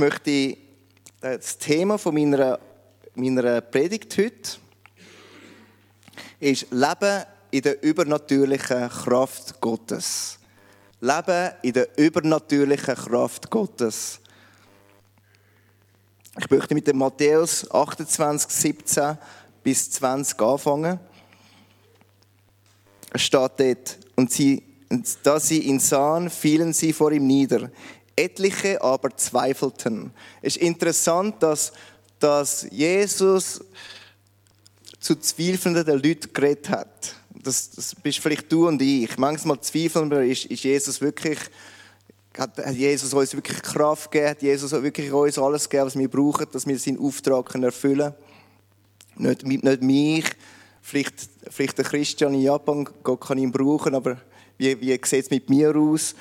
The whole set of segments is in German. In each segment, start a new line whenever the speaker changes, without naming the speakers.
möchte das Thema von meiner, meiner Predigt heute ist Leben in der übernatürlichen Kraft Gottes. Leben in der übernatürlichen Kraft Gottes. Ich möchte mit dem Matthäus 28, 17 bis 20 anfangen. Es steht dort, und, sie, da sie ihn sahen, fielen sie vor ihm nieder. Etliche aber zweifelten. Es ist interessant, dass, dass Jesus zu zweifelnden Leuten geredet hat. Das, das bist vielleicht du und ich. Manchmal zweifeln wir, ist, ist Jesus wirklich, hat Jesus uns wirklich Kraft gegeben, hat Jesus wirklich uns alles gegeben, was wir brauchen, dass wir seinen Auftrag erfüllen können. Nicht, nicht mich, vielleicht, vielleicht der Christian in Japan, Gott kann ihn brauchen, aber wie, wie sieht es mit mir aus?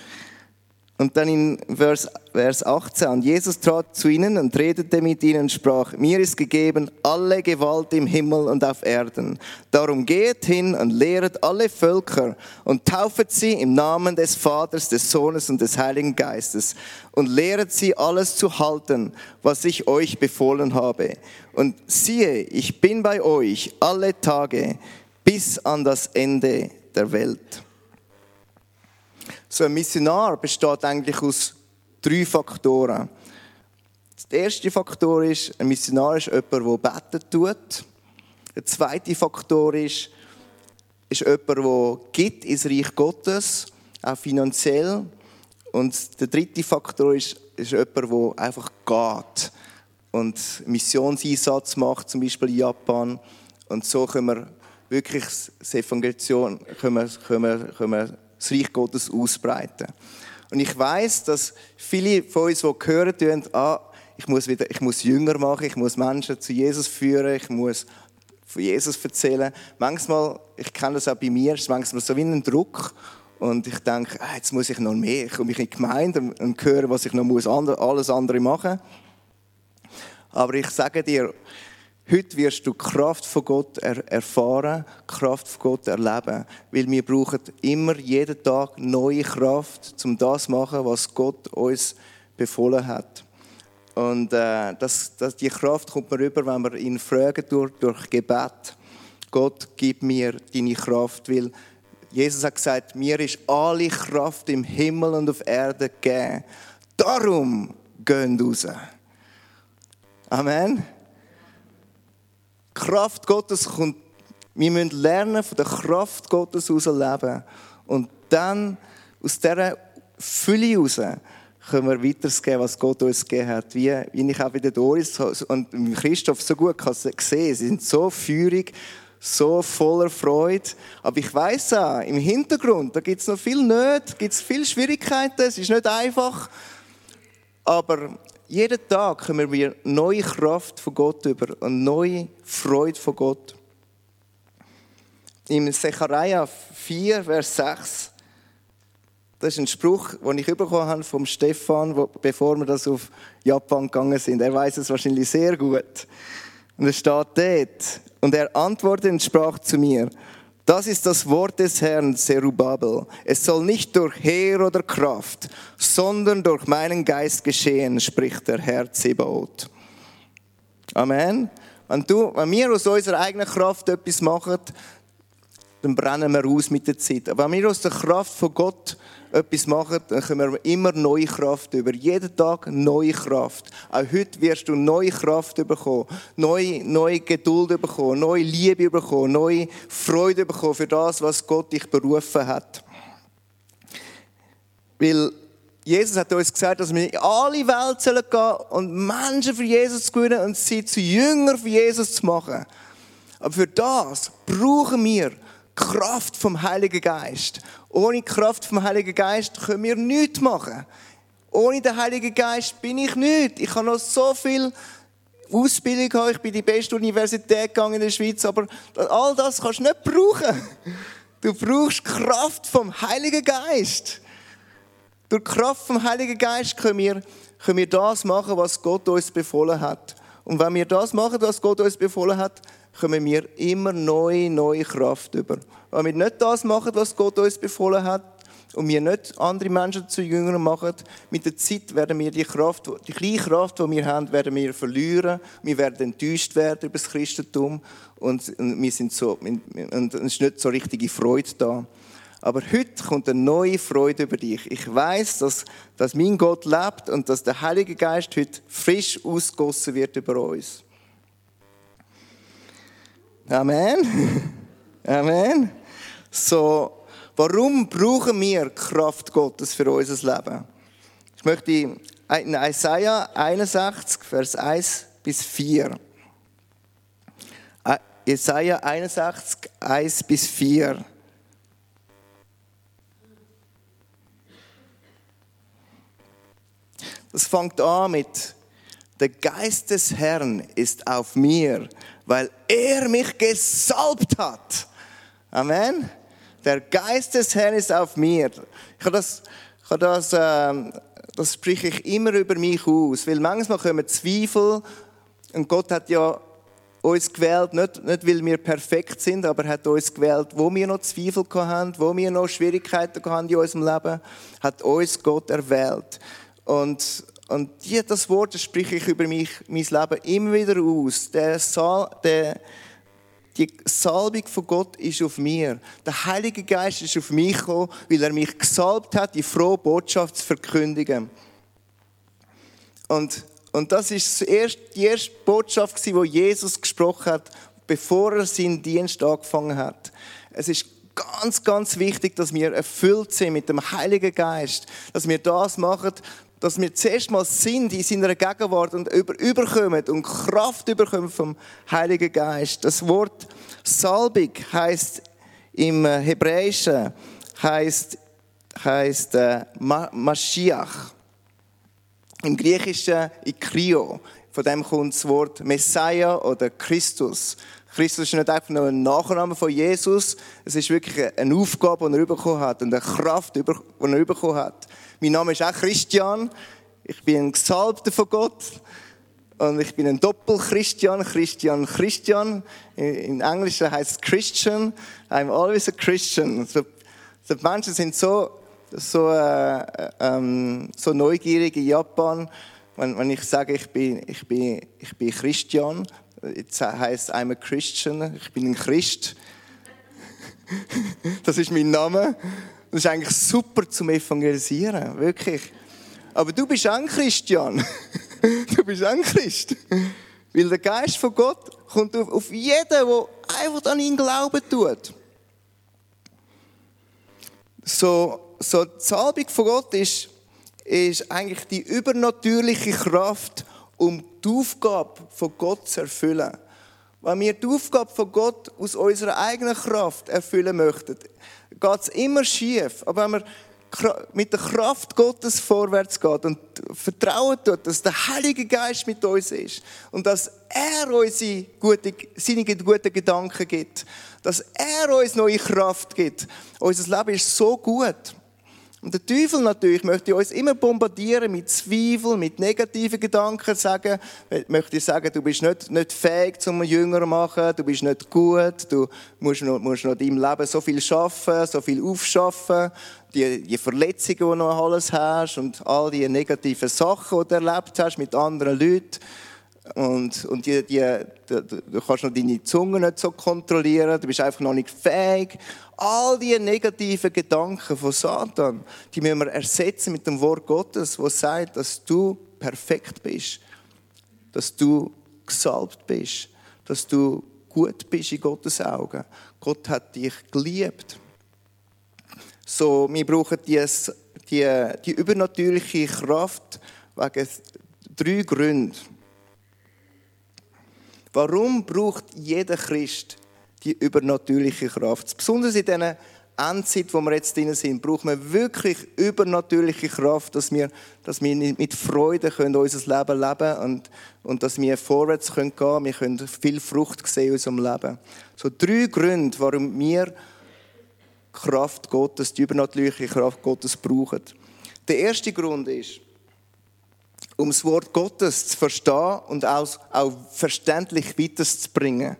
Und dann in Vers, Vers 18. Jesus trat zu ihnen und redete mit ihnen und sprach, mir ist gegeben alle Gewalt im Himmel und auf Erden. Darum geht hin und lehret alle Völker und taufet sie im Namen des Vaters, des Sohnes und des Heiligen Geistes und lehret sie alles zu halten, was ich euch befohlen habe. Und siehe, ich bin bei euch alle Tage bis an das Ende der Welt. So ein Missionar besteht eigentlich aus drei Faktoren. Der erste Faktor ist, ein Missionar ist jemand, der beten tut. Der zweite Faktor ist, ist jemand, der gibt ins Reich Gottes, auch finanziell. Und der dritte Faktor ist, ist jemand, der einfach geht und Missionseinsatz macht, zum Beispiel in Japan. Und so können wir wirklich das Evangelium, können wir, können wir, können wir das Reich Gottes ausbreiten. Und ich weiß, dass viele von uns, die hören, ah, ich muss, wieder, ich muss Jünger machen, ich muss Menschen zu Jesus führen, ich muss von Jesus erzählen. Manchmal, ich kenne das auch bei mir, ist manchmal so wie ein Druck. Und ich denke, ah, jetzt muss ich noch mehr. Ich komme in die Gemeinde und höre, was ich noch muss, alles andere machen. Aber ich sage dir, Heute wirst du Kraft von Gott erfahren, Kraft von Gott erleben, weil wir brauchen immer jeden Tag neue Kraft, um das zu machen, was Gott uns befohlen hat. Und äh, das, das, die Kraft kommt man rüber, wenn wir ihn fragen durch, durch Gebet. Gott, gib mir deine Kraft, weil Jesus hat gesagt, mir ist alle Kraft im Himmel und auf Erde gegeben. Darum gehen raus. Amen. Kraft Gottes kommt, wir müssen lernen, von der Kraft Gottes heraus leben. Und dann, aus dieser Fülle heraus, können wir weitergeben, was Gott uns gegeben hat. Wie, wie ich auch bei der Doris und Christoph so gut gesehen Sie sind so feurig, so voller Freude. Aber ich weiß auch, im Hintergrund, da gibt es noch viel Nöte, gibt es viele Schwierigkeiten, es ist nicht einfach. Aber jeden Tag kommen wir neue Kraft von Gott über und neue Freude von Gott. Im Zechariah 4, Vers 6, das ist ein Spruch, den ich bekommen habe vom Stefan, bevor wir das auf Japan gegangen sind. Er weiß es wahrscheinlich sehr gut. Und es steht dort. Und er antwortete und sprach zu mir, das ist das Wort des Herrn Zerubabel. Es soll nicht durch Heer oder Kraft, sondern durch meinen Geist geschehen, spricht der Herr Zebaoth. Amen. Wenn, du, wenn wir aus unserer eigenen Kraft etwas machen, dann brennen wir aus mit der Zeit. Aber wenn wir aus der Kraft von Gott etwas machen, dann können wir immer neue Kraft über. Jeden Tag neue Kraft. Auch heute wirst du neue Kraft bekommen, neue, neue Geduld bekommen, neue Liebe bekommen, neue Freude bekommen für das, was Gott dich berufen hat. Weil Jesus hat uns gesagt, dass wir in alle Welt gehen sollen und Menschen für Jesus zu gewinnen und sie zu Jünger für Jesus zu machen. Aber für das brauchen wir Kraft vom Heiligen Geist. Ohne Kraft vom Heiligen Geist können wir nichts machen. Ohne den Heiligen Geist bin ich nichts. Ich habe noch so viel Ausbildung gehabt. Ich bin die beste Universität gegangen in der Schweiz, aber all das kannst du nicht brauchen. Du brauchst Kraft vom Heiligen Geist. Durch Kraft vom Heiligen Geist können wir, können wir das machen, was Gott uns befohlen hat. Und wenn wir das machen, was Gott uns befohlen hat, kommen wir immer neue, neue Kraft über. Wenn wir nicht das machen, was Gott uns befohlen hat, und wir nicht andere Menschen zu Jüngern machen, mit der Zeit werden wir die Kraft, die kleine Kraft, die wir haben, werden wir verlieren. Wir werden enttäuscht werden über das Christentum und wir sind so, und es ist nicht so richtige Freude da. Aber heute kommt eine neue Freude über dich. Ich weiß, dass, dass mein Gott lebt und dass der Heilige Geist heute frisch ausgossen wird über uns. Amen. Amen. So, Warum brauchen wir Kraft Gottes für unser Leben? Ich möchte in Isaiah 61, Vers 1 bis 4. Isaiah 61, 1 bis 4. Das fängt an mit, der Geist des Herrn ist auf mir, weil er mich gesalbt hat. Amen. Der Geist des Herrn ist auf mir. Ich habe das, ich habe das, äh, das spreche ich immer über mich aus, weil manchmal kommen Zweifel und Gott hat ja uns gewählt, nicht, nicht weil wir perfekt sind, aber er hat uns gewählt, wo wir noch Zweifel haben, wo wir noch Schwierigkeiten haben in unserem Leben, hat uns Gott erwählt. Und, und das Wort das spreche ich über mich, mein Leben immer wieder aus. Der, Saal, der, die Salbung von Gott ist auf mir. Der Heilige Geist ist auf mich gekommen, weil er mich gesalbt hat, die frohe Botschaft zu verkündigen. Und, und das ist die erste Botschaft, die Jesus gesprochen hat, bevor er seinen Dienst angefangen hat. Es ist ganz, ganz wichtig, dass wir erfüllt sind mit dem Heiligen Geist, dass wir das machen, dass wir zuerst mal sind in seiner Gegenwart und über, überkommen und Kraft überkommen vom Heiligen Geist. Das Wort Salbig heißt im äh, Hebräischen heißt, heißt äh, Mashiach. Im Griechischen Ikrio. Von dem kommt das Wort Messiah oder Christus. Christus ist nicht einfach nur ein Nachname von Jesus, es ist wirklich eine Aufgabe, die er bekommen hat und eine Kraft, die er bekommen hat. Mein Name ist auch Christian. Ich bin ein Gesalbter von Gott. Und ich bin ein Doppel-Christian, Christian, Christian. In Englisch heißt es Christian. I'm always a Christian. So, so die Menschen sind so, so, äh, ähm, so neugierig in Japan, wenn, wenn ich sage, ich bin, ich bin, ich bin Christian. Jetzt heißt I'm a Christian. Ich bin ein Christ. das ist mein Name. Das ist eigentlich super zum Evangelisieren, wirklich. Aber du bist ein Christian. du bist ein Christ. Weil der Geist von Gott kommt auf jeden, der einfach an ihn glauben tut. So, so die Salbung von Gott ist, ist eigentlich die übernatürliche Kraft, um die Aufgabe von Gott zu erfüllen. Wenn wir die Aufgabe von Gott aus unserer eigenen Kraft erfüllen möchten, geht es immer schief. Aber wenn wir mit der Kraft Gottes vorwärts geht und vertrauen tut, dass der Heilige Geist mit uns ist und dass er uns seine guten Gedanken gibt, dass er uns neue Kraft gibt. Unser Leben ist so gut. Und der Teufel natürlich möchte uns immer bombardieren mit Zweifeln, mit negativen Gedanken, sagen, möchte sagen, du bist nicht, nicht fähig zum Jünger machen, du bist nicht gut, du musst noch, musst noch in deinem Leben so viel schaffen, so viel aufschaffen, die, die Verletzungen, die du noch alles hast und all die negativen Sachen, die du erlebt hast mit anderen Leuten. Und, und die, die, die, du kannst noch deine Zunge nicht so kontrollieren, du bist einfach noch nicht fähig. All diese negativen Gedanken von Satan, die müssen wir ersetzen mit dem Wort Gottes, wo sagt, dass du perfekt bist, dass du gesalbt bist, dass du gut bist in Gottes Augen. Gott hat dich geliebt. So, wir brauchen die, die, die übernatürliche Kraft wegen drei Gründen. Warum braucht jeder Christ die übernatürliche Kraft? Besonders in diesen Endzeit, wo wir jetzt drin sind, braucht man wirklich übernatürliche Kraft, dass wir, dass wir mit Freude können unser Leben leben und, und dass wir vorwärts können gehen. Wir können viel Frucht sehen in unserem Leben. So drei Gründe, warum wir Kraft Gottes, die übernatürliche Kraft Gottes brauchen. Der erste Grund ist, um das Wort Gottes zu verstehen und auch, auch verständlich weiterzubringen.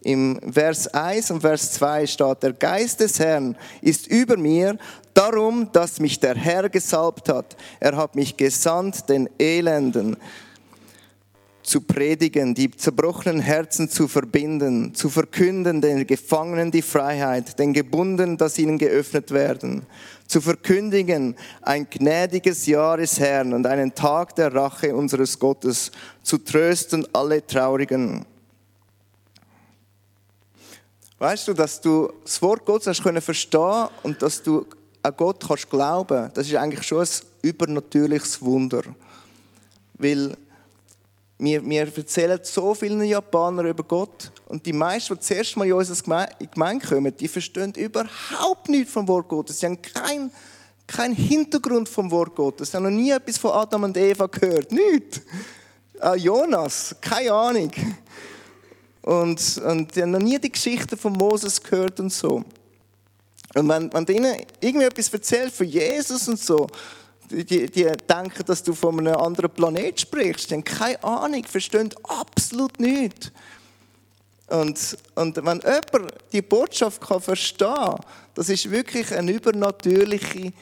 im Vers 1 und Vers 2 steht, der Geist des Herrn ist über mir, darum, dass mich der Herr gesalbt hat. Er hat mich gesandt, den Elenden zu predigen, die zerbrochenen Herzen zu verbinden, zu verkünden den Gefangenen die Freiheit, den Gebunden, dass ihnen geöffnet werden, zu verkündigen ein gnädiges Jahr des Herrn und einen Tag der Rache unseres Gottes, zu trösten alle Traurigen. Weißt du, dass du das Wort Gottes hast können verstehen und dass du an Gott kannst glauben, das ist eigentlich schon ein übernatürliches Wunder. Weil wir, wir erzählen so vielen Japanern über Gott und die meisten, die zuerst mal in unsere Gemeinde kommen, die verstehen überhaupt nichts vom Wort Gottes. Sie haben keinen kein Hintergrund vom Wort Gottes. Sie haben noch nie etwas von Adam und Eva gehört. Nichts. Ah, Jonas, keine Ahnung. Und, und die haben noch nie die Geschichte von Moses gehört und so. Und wenn, wenn ihnen irgendwie etwas erzählt von Jesus und so, die, die denken, dass du von einem anderen Planet sprichst. Die haben keine Ahnung, verstehen absolut nichts. Und, und wenn jemand die Botschaft kann verstehen kann, das ist wirklich eine übernatürliche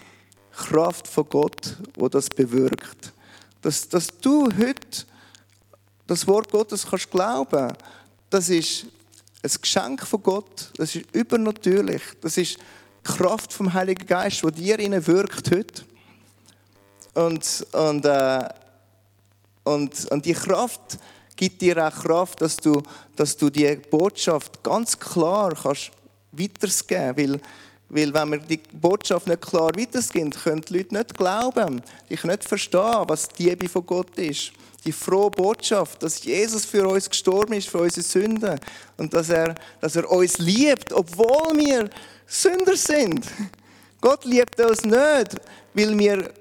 Kraft von Gott, wo das bewirkt. Dass, dass du heute das Wort Gottes kannst glauben, das ist ein Geschenk von Gott. Das ist übernatürlich. Das ist die Kraft vom Heiligen Geist, die dir wirkt heute. Und, und, äh, und, und die Kraft gibt dir auch Kraft, dass du, dass du die Botschaft ganz klar kannst weitergeben weil weil wenn wir die Botschaft nicht klar weitergeben, können die Leute nicht glauben, können nicht verstehen, was die Liebe von Gott ist. Die frohe Botschaft, dass Jesus für uns gestorben ist, für unsere Sünden. Und dass er, dass er uns liebt, obwohl wir Sünder sind. Gott liebt uns nicht, weil wir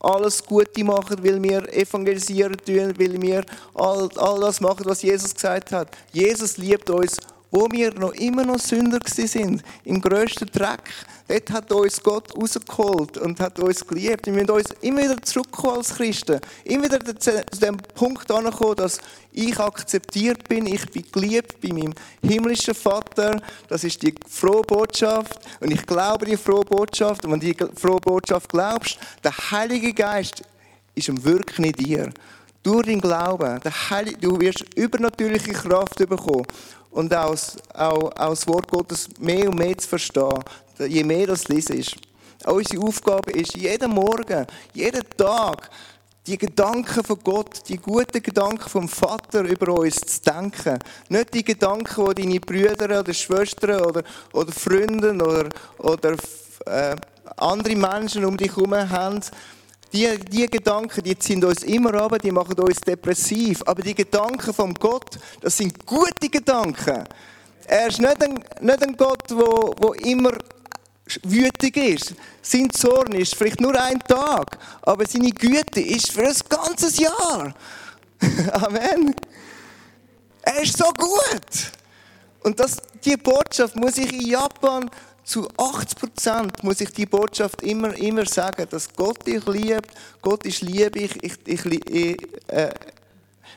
alles Gute machen, weil wir evangelisieren tun, weil wir all, all das machen, was Jesus gesagt hat. Jesus liebt uns, wo wir noch immer noch Sünder sind, im grössten Dreck. Dort hat uns Gott rausgeholt und hat uns geliebt. Wir müssen uns immer wieder zurückkommen als Christen. Immer wieder zu dem Punkt ankommen, dass ich akzeptiert bin, ich bin geliebt bei meinem himmlischen Vater. Das ist die frohe Botschaft. Und ich glaube die frohe Botschaft. Und wenn du die frohe Botschaft glaubst, der Heilige Geist ist am Wirken in dir. Durch den Glauben, der Heilige, du wirst übernatürliche Kraft bekommen und auch, auch, auch das Wort Gottes mehr und mehr zu verstehen, je mehr das ist. Unsere Aufgabe ist, jeden Morgen, jeden Tag, die Gedanken von Gott, die guten Gedanken vom Vater über uns zu denken. Nicht die Gedanken, die deine Brüder oder Schwestern oder, oder Freunde oder, oder äh, andere Menschen um dich herum haben. Die, die Gedanken, die ziehen uns immer ab, die machen uns depressiv. Aber die Gedanken vom Gott, das sind gute Gedanken. Er ist nicht ein, nicht ein Gott, der wo, wo immer wütig ist. Sein Zorn ist vielleicht nur ein Tag, aber seine Güte ist für ein ganzes Jahr. Amen. Er ist so gut. Und das, die Botschaft muss ich in Japan zu 80 Prozent muss ich die Botschaft immer, immer sagen, dass Gott dich liebt. Gott ist Liebe. Ich, ich, ich, ich äh,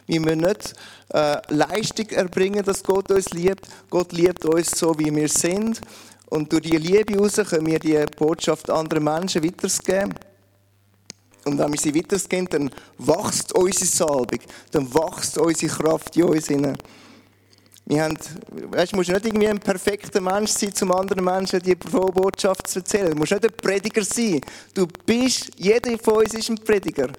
wir müssen nicht äh, Leistung erbringen, dass Gott uns liebt. Gott liebt uns so, wie wir sind. Und durch die Liebe heraus können wir die Botschaft anderen Menschen weitergeben. Und wenn wir sie weitergeben, dann wächst unsere Salbung, dann wächst unsere Kraft in uns hinein. Wir haben, weißt, du musst nicht irgendwie ein perfekter Mensch sein, um anderen Menschen die frohe Botschaft zu erzählen. Du musst nicht ein Prediger sein. Du bist, jeder von uns ist ein Prediger.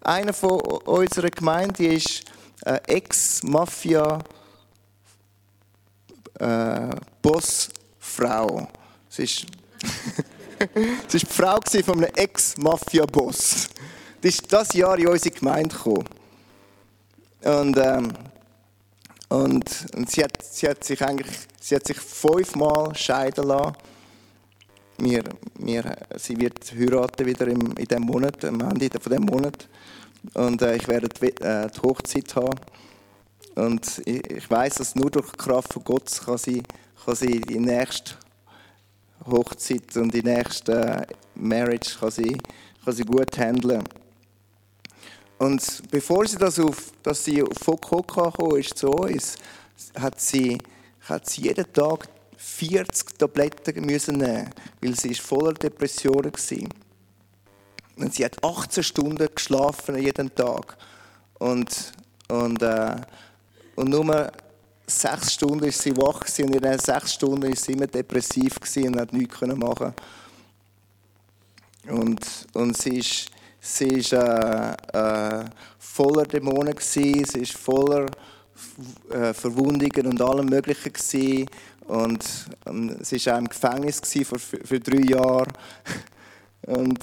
Einer von unserer Gemeinde ist äh, Ex-Mafia-Boss-Frau. Äh, sie ist, sie ist die Frau von einem Ex-Mafia-Boss. Die ist das Jahr in unsere Gemeinde gekommen. Und ähm, und, und sie, hat, sie hat sich eigentlich sie hat sich fünfmal scheiden lassen. Wir, wir, sie wird heiraten wieder im, in diesem Monat, am Ende von diesem Monat. Und äh, ich werde die, äh, die Hochzeit haben. Und ich, ich weiß, dass nur durch die Kraft von Gott kann sie, kann sie die nächste Hochzeit und die nächste äh, Marriage kann sie, kann sie gut handeln. Und bevor sie das auf, dass sie auf Fukuoka ist zu uns, hat sie, hat sie jeden Tag 40 Tabletten müssen nehmen, weil sie voller Depressionen war. Und sie hat 18 Stunden geschlafen jeden Tag. Und, und, äh, und nur sechs Stunden ist sie wach gewesen, und in diesen sechs Stunden ist sie immer depressiv und hat nichts machen und, und sie ist, sie ist äh, äh, voller Dämonen gewesen, sie ist voller äh, Verwundungen und allem Möglichen gewesen. und ähm, sie war auch im Gefängnis für, für, drei Jahre und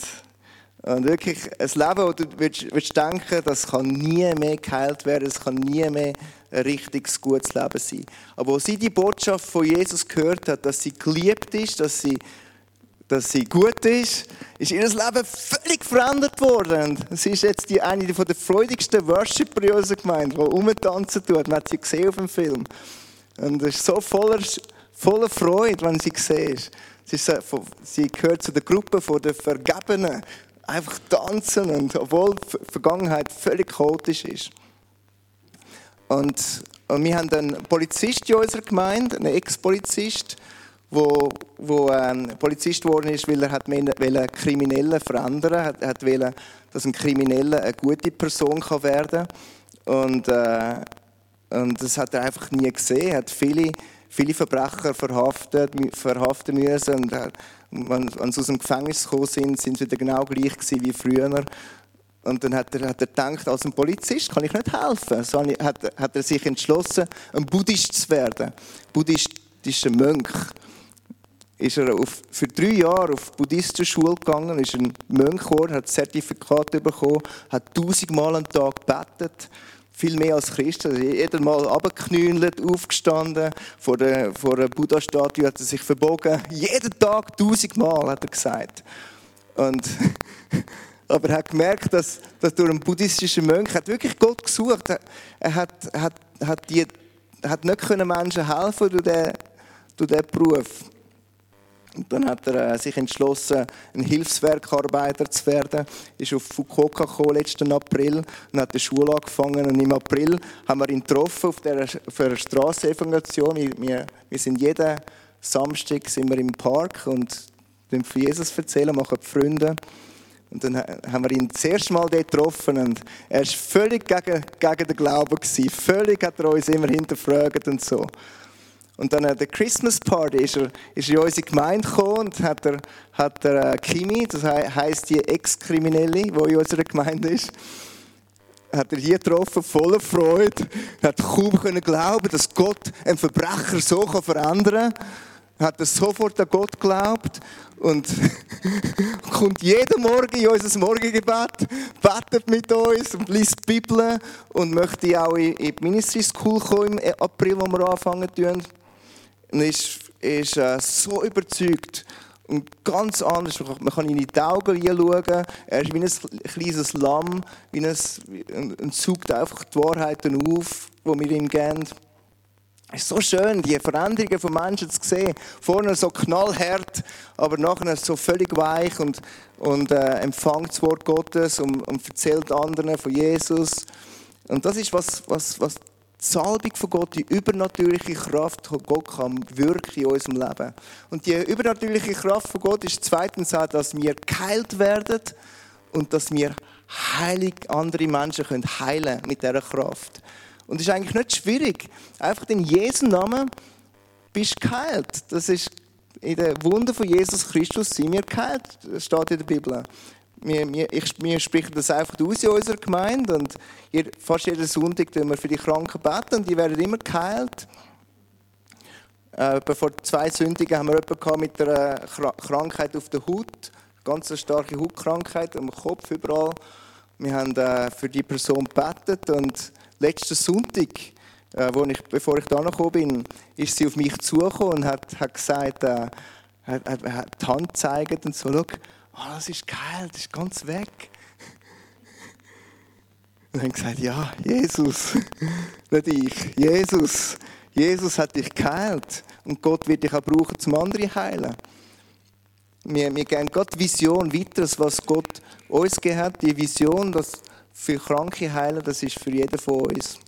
und wirklich ein Leben, wo du würdest, würdest denken, das kann nie mehr geheilt werden, es kann nie mehr ein richtiges, gutes Leben sein. Aber wo sie die Botschaft von Jesus gehört hat, dass sie geliebt ist, dass sie, dass sie gut ist, ist ihr Leben völlig verändert worden. Sie ist jetzt die eine der freudigsten Worshipper in unserer Gemeinde, die rumtanzen tut. Man hat sie gesehen auf dem Film. Und es ist so voller, voller Freude, wenn sie sieht. Sie, sie gehört zu der Gruppe der Vergebenen einfach tanzen, und obwohl die Vergangenheit völlig chaotisch ist. Und, und wir haben einen Polizist in unserer Gemeinde, einen Ex-Polizist, wo, wo ähm, Polizist geworden ist, weil er hat einen Kriminellen verändern hat, hat wollte, dass ein Krimineller eine gute Person kann werden. Und, äh, und das hat er einfach nie gesehen. Er hat viele, viele Verbrecher verhaftet, verhaften müssen. Und er, wenn, sie aus dem Gefängnis gekommen sind, sind sie wieder genau gleich gewesen wie früher. Und dann hat er, hat er gedacht, als ein Polizist kann ich nicht helfen. So hat, hat er sich entschlossen, ein Buddhist zu werden. Buddhistischer Mönch. Ist er auf, für drei Jahre auf buddhistische Schule gegangen, ist ein Mönch geworden, hat Zertifikat bekommen, hat tausendmal am Tag gebetet viel mehr als Christen. Also jeder Mal abgeknüllt, aufgestanden, vor der, vor der Buddha-Statue hat er sich verbogen. Jeden Tag, tausendmal, hat er gesagt. Und, aber er hat gemerkt, dass, dass durch einen buddhistischen Mönch hat wirklich Gott gesucht. Er hat, hat, hat, die, hat nicht Menschen helfen durch diesen, durch diesen Beruf. Und dann hat er äh, sich entschlossen, ein Hilfswerkarbeiter zu werden. Ist auf Fukuoka gekommen, letzten April und hat die Schule angefangen. Und im April haben wir ihn getroffen auf der, für eine Strassenevangelisation. Wir, wir sind jeden Samstag sind wir im Park und für Jesus erzählen, machen Freunde. Und dann haben wir ihn das erste Mal dort getroffen und er war völlig gegen, gegen den Glauben. Gewesen. Völlig hat er uns immer hinterfragt und so. Und dann an der Christmas Party ist er, ist er in unsere Gemeinde gekommen und hat er, hat er äh, Kimi, das heisst die Ex-Kriminelle, die in unserer Gemeinde ist, hat er hier getroffen, voller Freude, hat kaum können glauben, dass Gott einen Verbrecher so verändern kann. Hat er sofort an Gott geglaubt und kommt jeden Morgen in unser Morgengebet, betet mit uns und liest die Bibel und möchte auch in die Ministry School kommen im April, wo wir anfangen tun. Und ist, ist äh, so überzeugt und ganz anders. Man kann in die Augen hinschauen. Er ist wie ein kleines Lamm, wie ein, und saugt einfach die Wahrheiten auf, die wir ihm geben. Es ist so schön, die Veränderungen von Menschen zu sehen. Vorne so knallhart, aber nachher so völlig weich und, und äh, empfängt das Wort Gottes und, und erzählt anderen von Jesus. Und das ist, was, was, was Salbung von Gott, die übernatürliche Kraft von Gott kann wirken in unserem Leben. Und die übernatürliche Kraft von Gott ist zweitens auch, dass wir geheilt werden und dass wir heilig andere Menschen können heilen mit dieser Kraft. Und es ist eigentlich nicht schwierig. Einfach in Jesu Namen bist du geheilt. Das ist in der Wunder von Jesus Christus sind wir geheilt. Steht in der Bibel wir, wir, ich, wir sprechen das einfach aus in unserer Gemeinde und fast jeden Sonntag tun wir für die Kranken beten und die werden immer geheilt. Äh, vor zwei Sündigen haben wir jemanden mit einer Krankheit auf der Haut, ganz eine starke Hautkrankheit am Kopf überall. Wir haben äh, für die Person gebetet und letzten Sonntag, äh, wo ich, bevor ich da gekommen bin, ist sie auf mich zugekommen und hat, hat gesagt, äh, hat, hat, hat die Hand gezeigt und so, schau, oh, das ist geil, das ist ganz weg. Und dann gesagt, ja, Jesus, nicht ich, Jesus. Jesus hat dich geheilt und Gott wird dich auch brauchen, zum anderen heilen. Wir, wir geben Gott Vision weiter, was Gott uns gegeben hat. Die Vision, dass für Kranke heilen, das ist für jeden von uns.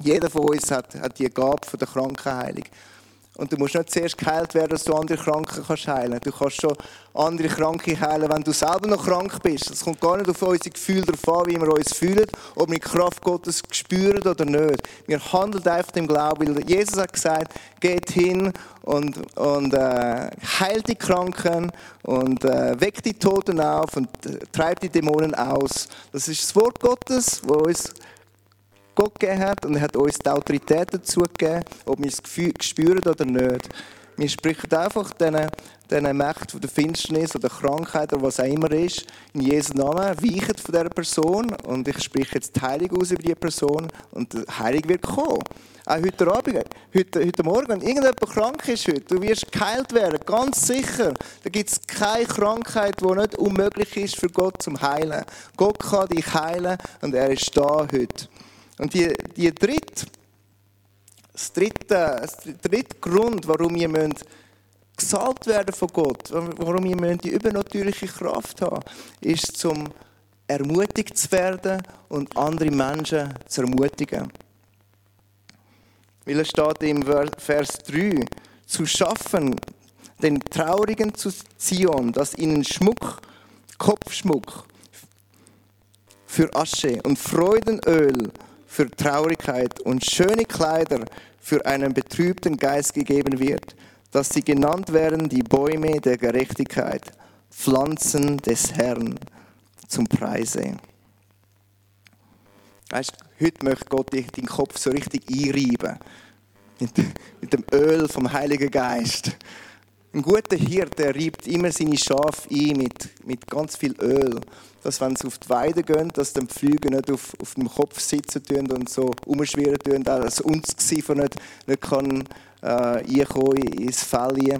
Jeder von uns hat, hat die Gabe von der Krankenheilung. Und du musst nicht zuerst geheilt werden, dass du andere Kranken kannst heilen Du kannst schon andere Kranke heilen, wenn du selber noch krank bist. Es kommt gar nicht auf unsere Gefühle darauf an, wie wir uns fühlen, ob wir die Kraft Gottes spüren oder nicht. Wir handeln einfach im Glauben, weil Jesus hat gesagt, geht hin und, und äh, heilt die Kranken und äh, weckt die Toten auf und äh, treibt die Dämonen aus. Das ist das Wort Gottes, wo uns Gott gegeben hat und er hat uns die Autorität dazu gegeben, ob wir es spüren oder nicht. Wir sprechen einfach diesen, diesen Mächten der Finsternis oder Krankheit oder was auch immer ist, in Jesu Namen, weichen von dieser Person und ich spreche jetzt die Heilung aus über diese Person und die Heilung wird kommen. Auch heute Abend, heute, heute Morgen, wenn irgendjemand krank ist heute, du wirst geheilt werden, ganz sicher. Da gibt es keine Krankheit, die nicht unmöglich ist für Gott zum Heilen. Gott kann dich heilen und er ist da heute. Und die, die dritte, das dritte, das dritte Grund, warum wir müssen gesalbt werden von Gott, warum wir die übernatürliche Kraft haben, ist zum ermutigt zu werden und andere Menschen zu ermutigen. Weil es steht im Vers 3, zu schaffen, den Traurigen zu Zion, dass ihnen Schmuck, Kopfschmuck für Asche und Freudenöl für Traurigkeit und schöne Kleider für einen betrübten Geist gegeben wird, dass sie genannt werden die Bäume der Gerechtigkeit, Pflanzen des Herrn zum Preise. Weißt, heute möchte Gott dich deinen Kopf so richtig einreiben. Mit, mit dem Öl vom Heiligen Geist. Ein guter Hirte reibt immer seine Schafe ein mit, mit ganz viel Öl dass wenn sie auf die Weide gehen, dass dann die Flüge nicht auf, auf dem Kopf sitzen tun und so umschwirren tun, dass uns Gesicht nicht, nicht kann, äh, reinkommen ins Fell.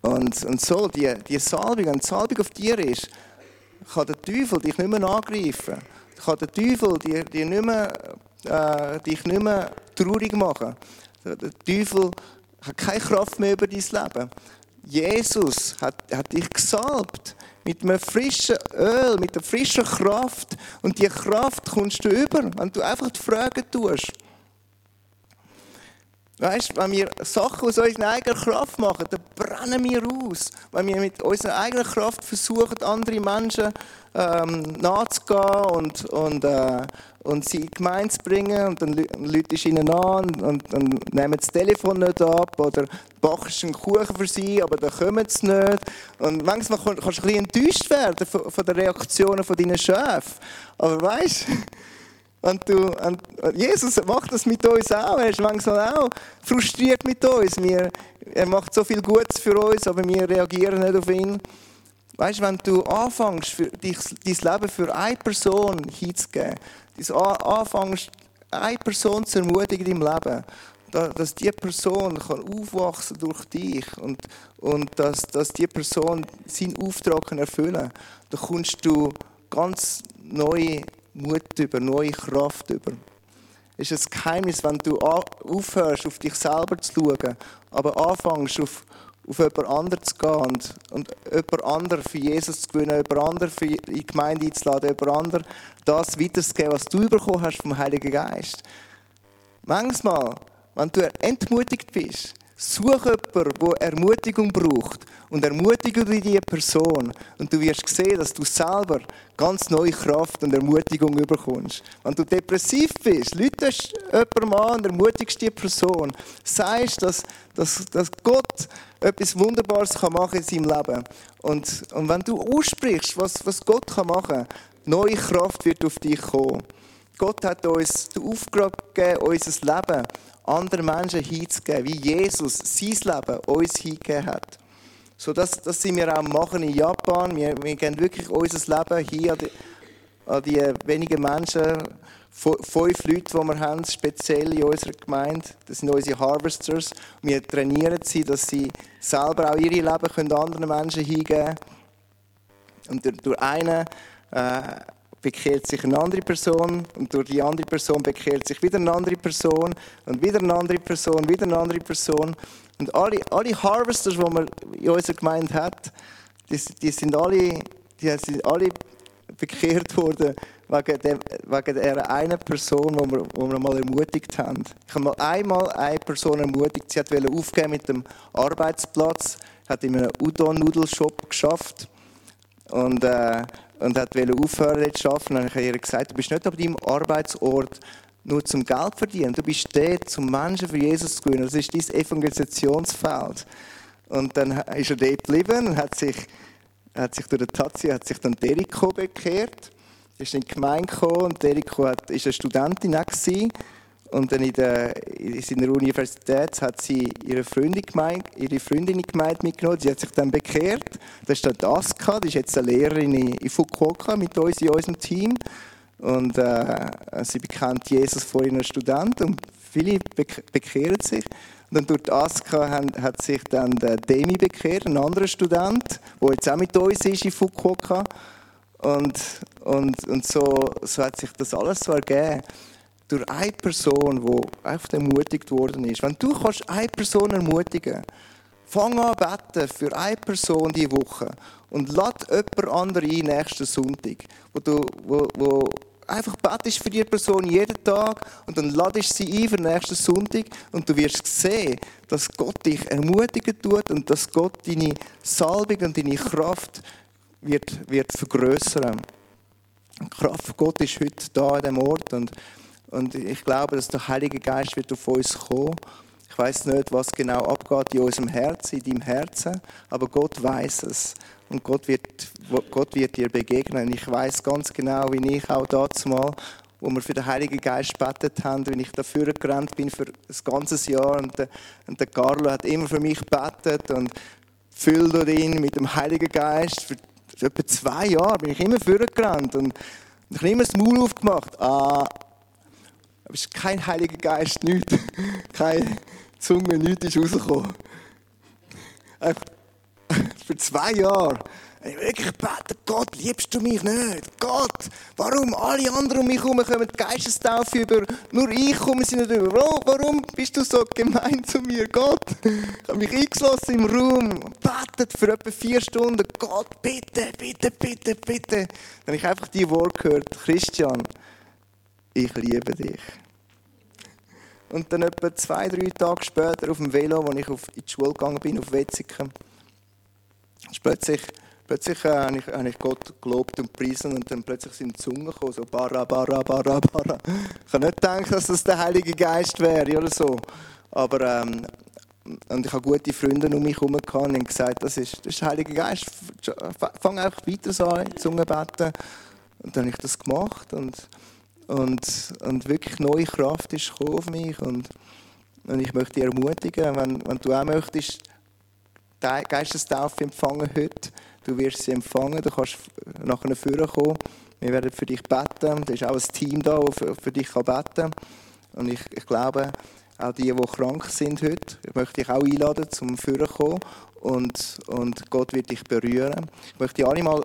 Und, und so, die, die Salbung, wenn die Salbung auf dir ist, kann der Teufel dich nicht mehr angreifen. Kann der Teufel dir, dir nicht mehr, äh, dich nicht mehr traurig machen. Der Teufel hat keine Kraft mehr über dein Leben. Jesus hat, hat dich gesalbt mit einem frischen Öl, mit einer frischen Kraft. Und die Kraft kommst du über, wenn du einfach die Fragen tust. Weißt, wenn wir Sachen aus unserer eigenen Kraft machen, dann brennen wir aus. Wenn wir mit unserer eigenen Kraft versuchen, andere Menschen ähm, nachzugehen und, und, äh, und sie in die Gemeinde zu bringen und dann du ihnen an und dann nehmen das Telefon nicht ab oder backst einen Kuchen für sie, aber dann kommen sie nicht. Und manchmal kannst du ein bisschen enttäuscht werden von, von den Reaktionen von deinen. Aber weißt du, und du, und Jesus macht das mit uns auch. Er ist manchmal auch frustriert mit uns. Wir, er macht so viel Gutes für uns, aber wir reagieren nicht auf ihn. Weißt du, wenn du anfängst, für dich, dein Leben für eine Person hinzugeben, anfängst, eine Person zu ermutigen deinem Leben, dass diese Person kann aufwachsen durch dich und, und dass, dass diese Person seinen Auftrag erfüllen kann, dann kommst du ganz neue Mut über, neue Kraft über. Es ist ein Geheimnis, wenn du aufhörst, auf dich selber zu schauen, aber anfängst, auf, auf jemand anderen zu gehen und, und jemand anderen für Jesus zu gewinnen, jemand anderen für in die Gemeinde einzuladen, jemand anderen das weiterzugeben, was du bekommen hast vom Heiligen Geist. Manchmal, wenn du entmutigt bist, Such jemanden, der Ermutigung braucht und ermutige diese Person und du wirst sehen, dass du selber ganz neue Kraft und Ermutigung bekommst. Wenn du depressiv bist, lütest jemanden an und ermutigst die Person. Sagst, dass, dass, dass Gott etwas Wunderbares machen kann in seinem Leben. Und, und wenn du aussprichst, was, was Gott machen kann, neue Kraft wird auf dich kommen. Gott hat uns den Auftrag gegeben, unser Leben anderen Menschen hinzugeben, wie Jesus sein Leben uns hingegeben hat. So das, das sind wir auch machen in Japan. Wir, wir geben wirklich unser Leben hier an die, an die wenigen Menschen, fünf Leute, die wir haben, speziell in unserer Gemeinde. Das sind unsere Harvesters. Wir trainieren sie, dass sie selber auch ihr Leben können anderen Menschen hingeben können. Und durch einen äh, bekehrt sich eine andere Person und durch die andere Person bekehrt sich wieder eine andere Person und wieder eine andere Person, wieder eine andere Person. Und alle, alle Harvesters, die man in unserer Gemeinde hat, die, die, sind alle, die sind alle bekehrt worden, wegen, dem, wegen einen Person, die wir, wo wir mal ermutigt haben. Ich habe mal einmal eine Person ermutigt, sie wollte aufgeben mit dem Arbeitsplatz, hat in einem Udon-Nudelshop geschafft und, äh, und hat aufhören zu arbeiten. Dann habe ich ihr gesagt, du bist nicht an deinem Arbeitsort nur zum Geld verdienen, du bist dort, zum Menschen für Jesus zu gewinnen. Das ist dein Evangelisationsfeld. Und dann ist er dort geblieben und hat sich, hat sich durch die Tazi hat sich dann Deriko bekehrt. Er ist in die Gemeinde gekommen und Deriko war eine Studentin gewesen. Und dann in, der, in seiner Universität hat sie ihre Freundin, gemeint, ihre Freundin in die Gemeinde mitgenommen. Sie hat sich dann bekehrt. Das ist dann Aska, die ist jetzt eine Lehrerin in Fukuoka mit uns in unserem Team. Und äh, sie bekennt Jesus vor ihren Studenten und viele bekehren sich. Und dann durch die Aska hat sich dann der Demi bekehrt, ein anderer Student, der jetzt auch mit uns ist in Fukuoka. Und, und, und so, so hat sich das alles so ergeben. Durch eine Person, die einfach ermutigt worden ist. Wenn du kannst eine Person ermutigen kannst, fang an beten für eine Person diese Woche und lad jemand anderen ein nächsten Sonntag, wo, du, wo, wo einfach betest für die Person jeden Tag und dann ladest sie ein für nächsten Sonntag und du wirst sehen, dass Gott dich ermutigen tut und dass Gott deine Salbung und deine Kraft wird, wird vergrößern. Die Kraft Gott ist heute da an dem Ort und, und ich glaube, dass der Heilige Geist wird auf uns kommen. Ich weiß nicht, was genau abgeht in unserem Herzen, in deinem Herzen, aber Gott weiß es und Gott wird, Gott wird dir begegnen. Ich weiß ganz genau, wie ich auch dazu mal, wo wir für den Heiligen Geist gebetet haben, wenn ich dafür gerannt bin für das ganze Jahr und der, und der Carlo hat immer für mich gebetet und füllt ihn mit dem Heiligen Geist. Für, für etwa zwei Jahre bin ich immer vorgerannt und ich habe immer das Maul aufgemacht. Ah, es ist kein Heiliger Geist, nichts. Keine Zunge, nichts ist rausgekommen. Einfach für zwei Jahre. Ich wirklich beten, Gott, liebst du mich nicht? Gott, warum alle anderen um mich herum kommen die Geistestaufe über, nur ich komme sie nicht über. Warum bist du so gemein zu mir, Gott? Ich habe mich eingeschlossen im Raum, betet für etwa vier Stunden. Gott, bitte, bitte, bitte, bitte. Dann habe ich einfach die Worte gehört, Christian, ich liebe dich. Und dann etwa zwei, drei Tage später auf dem Velo, als ich auf, in die Schule gegangen bin, auf Wetzikon, plötzlich, plötzlich äh, habe, ich, habe ich Gott gelobt und priesen und dann plötzlich sind die Zungen gekommen, so bara, bara, bara, bara. Ich habe nicht gedacht, dass das der Heilige Geist wäre oder so. Aber ähm, und ich habe gute Freunde um mich herum und haben gesagt, das ist, das ist der Heilige Geist. Fang einfach weiter so an, Zungen beten. Und dann habe ich das gemacht und, und, und wirklich neue Kraft ist auf mich und, und ich möchte dich ermutigen, wenn, wenn du auch möchtest, Geistestaufe empfangen heute. Du wirst sie empfangen, du kannst nachher vorne kommen. Wir werden für dich beten. Da ist auch ein Team da, das für dich beten kann. Und ich, ich glaube, auch die, die krank sind heute, ich möchte dich auch einladen, zum Führen kommen. Und, und Gott wird dich berühren. Ich möchte dich alle mal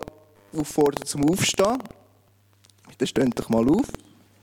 auffordern zum Aufstehen. Dann steht doch mal auf.